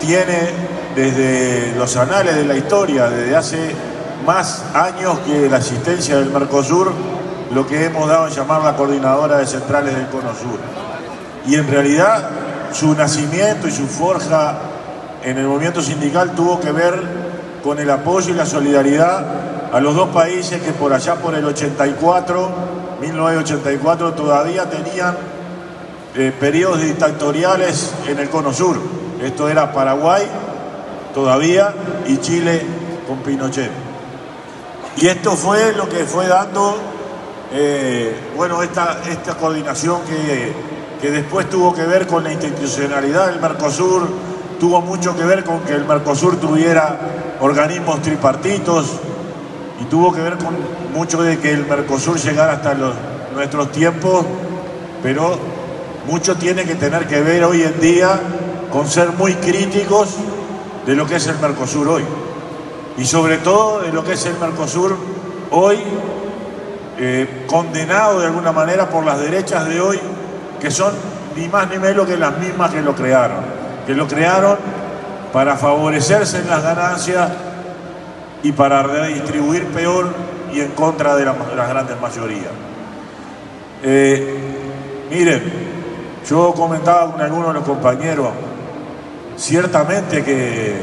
tiene desde los anales de la historia, desde hace más años que la existencia del Mercosur, lo que hemos dado en llamar la coordinadora de centrales del Cono Sur. Y en realidad su nacimiento y su forja en el movimiento sindical tuvo que ver con el apoyo y la solidaridad a los dos países que por allá por el 84, 1984, todavía tenían eh, periodos dictatoriales en el Cono Sur. Esto era Paraguay todavía y Chile con Pinochet. Y esto fue lo que fue dando, eh, bueno, esta, esta coordinación que, que después tuvo que ver con la institucionalidad del Mercosur, tuvo mucho que ver con que el Mercosur tuviera organismos tripartitos y tuvo que ver con mucho de que el Mercosur llegara hasta los, nuestros tiempos, pero mucho tiene que tener que ver hoy en día con ser muy críticos de lo que es el Mercosur hoy. Y sobre todo de lo que es el Mercosur hoy, eh, condenado de alguna manera por las derechas de hoy, que son ni más ni menos que las mismas que lo crearon. Que lo crearon para favorecerse en las ganancias y para redistribuir peor y en contra de, las grandes mayorías. Eh, miren, yo comentaba con algunos de los compañeros, ciertamente que,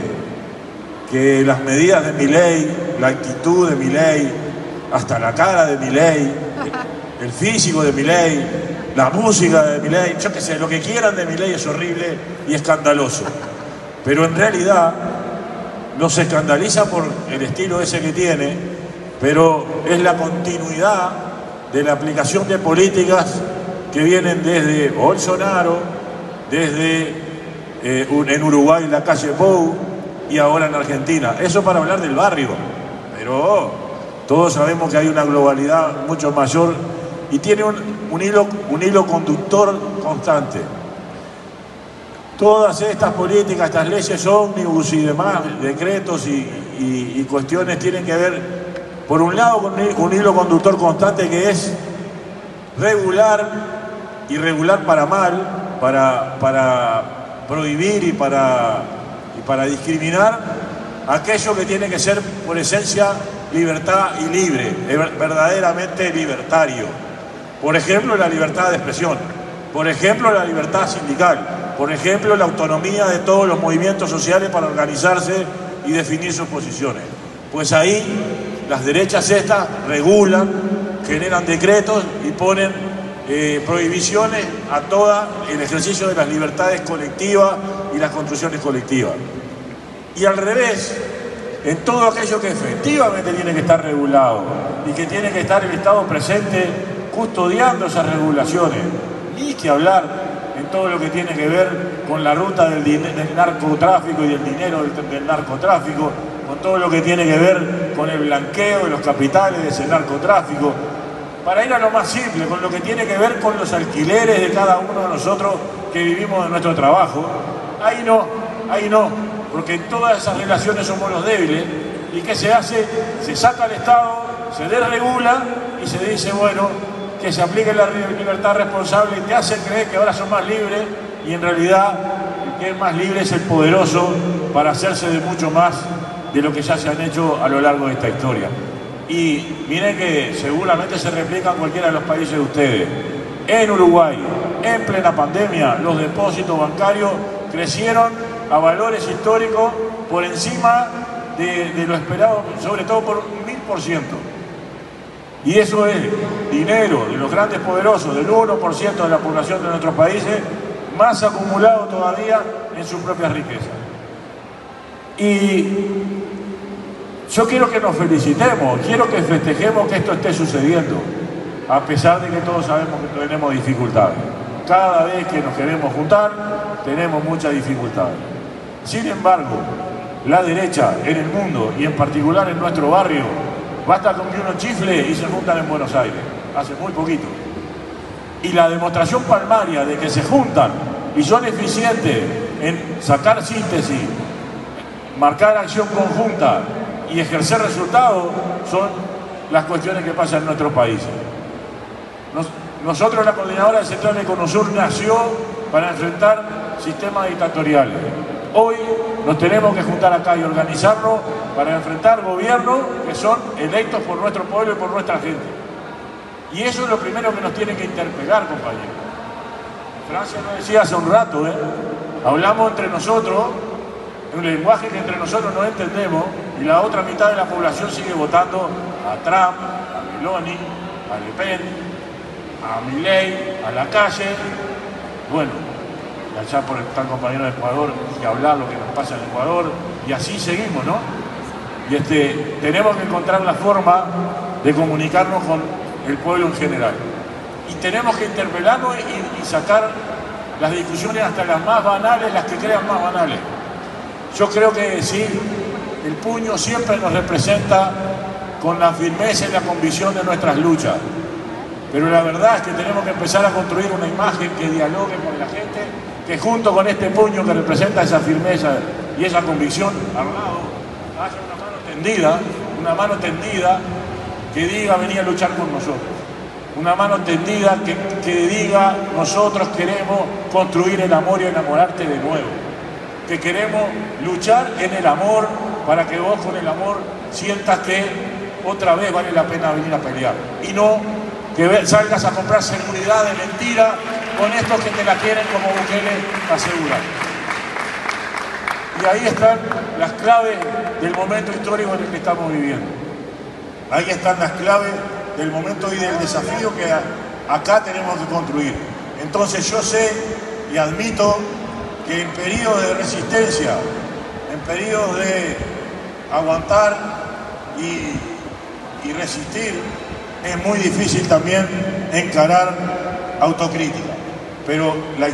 que las medidas de mi ley, la actitud de mi ley, hasta la cara de mi ley, el físico de mi ley, la música de mi ley, yo qué sé, lo que quieran de mi ley es horrible y escandaloso. Pero en realidad no se escandaliza por el estilo ese que tiene, pero es la continuidad de la aplicación de políticas que vienen desde Bolsonaro, desde eh, en Uruguay la calle Pou y ahora en Argentina. Eso para hablar del barrio, pero todos sabemos que hay una globalidad mucho mayor y tiene un, hilo, un hilo conductor constante. Todas estas políticas, estas leyes ómnibus y demás, decretos y, cuestiones tienen que ver, por un lado, con un hilo conductor constante que es regular y regular para mal, para, para prohibir y para, y para discriminar aquello que tiene que ser por esencia libertad y libre, verdaderamente libertario. Por ejemplo, la libertad de expresión, por ejemplo, la libertad sindical, por ejemplo, la autonomía de todos los movimientos sociales para organizarse y definir sus posiciones. Pues ahí las derechas estas regulan, generan decretos y ponen eh, prohibiciones a todo el ejercicio de las libertades colectivas y las construcciones colectivas. Y al revés, en todo aquello que efectivamente tiene que estar regulado y que tiene que estar el Estado presente custodiando esas regulaciones, ni que hablar en todo lo que tiene que ver con la ruta del, narcotráfico y del dinero del, narcotráfico, con todo lo que tiene que ver con el blanqueo de los capitales de ese narcotráfico, para ir a lo más simple, con lo que tiene que ver con los alquileres de cada uno de nosotros que vivimos en nuestro trabajo. Ahí no, ahí no, porque en todas esas relaciones somos los débiles. ¿Y qué se hace? Se saca al Estado, se desregula y se dice, bueno, que se aplique la libertad responsable y te hacen creer que ahora son más libres y en realidad el que es más libre es el poderoso para hacerse de mucho más de lo que ya se han hecho a lo largo de esta historia. Y miren que seguramente se replica en cualquiera de los países de ustedes. En Uruguay, en plena pandemia, los depósitos bancarios crecieron a valores históricos por encima de, de lo esperado, sobre todo por un mil por ciento. Y eso es dinero de los grandes poderosos, del 1% de la población de nuestros países, más acumulado todavía en sus propias riquezas. Y yo quiero que nos felicitemos, quiero que festejemos que esto esté sucediendo, a pesar de que todos sabemos que tenemos dificultades. Cada vez que nos queremos juntar, tenemos muchas dificultades. Sin embargo, la derecha en el mundo y en particular en nuestro barrio Basta con que uno chifle y se juntan en Buenos Aires, hace muy poquito. Y la demostración palmaria de que se juntan y son eficientes en sacar síntesis, marcar acción conjunta y ejercer resultados son las cuestiones que pasan en nuestro país. nosotros, la Coordinadora Central de Conosur nació para enfrentar sistemas dictatoriales. Hoy nos tenemos que juntar acá y organizarnos para enfrentar gobiernos que son electos por nuestro pueblo y por nuestra gente. Y eso es lo primero que nos tiene que interpelar, compañeros. Francia lo decía hace un rato, ¿eh? hablamos entre nosotros, un lenguaje que entre nosotros no entendemos, y la otra mitad de la población sigue votando a Trump, a Meloni, a Le Pen, a Milley, a la calle. Bueno, allá por el tal compañero de Ecuador que hablar lo que nos pasa en Ecuador, y así seguimos, ¿no? Y este, tenemos que encontrar la forma de comunicarnos con el pueblo en general. Y tenemos que interpelarnos y, y sacar las discusiones hasta las más banales, las que crean más banales. Yo creo que sí, el puño siempre nos representa con la firmeza y la convicción de nuestras luchas. Pero la verdad es que tenemos que empezar a construir una imagen que dialogue con la gente, que junto con este puño que representa esa firmeza y esa convicción, al lado, haya una mano tendida, una mano tendida que diga venía a luchar con nosotros. Una mano tendida que, que diga nosotros queremos construir el amor y enamorarte de nuevo. Que queremos luchar en el amor para que vos con el amor sientas que otra vez vale la pena venir a pelear. Y no que salgas a comprar seguridad de mentira con estos que te la quieren como Bukele asegurar. Y ahí están las claves del momento histórico en el que estamos viviendo. Ahí están las claves del momento y del desafío que acá tenemos que construir. Entonces yo sé y admito que en periodos de resistencia, en periodos de aguantar y, y resistir, es muy difícil también encarar autocrítica. Pero la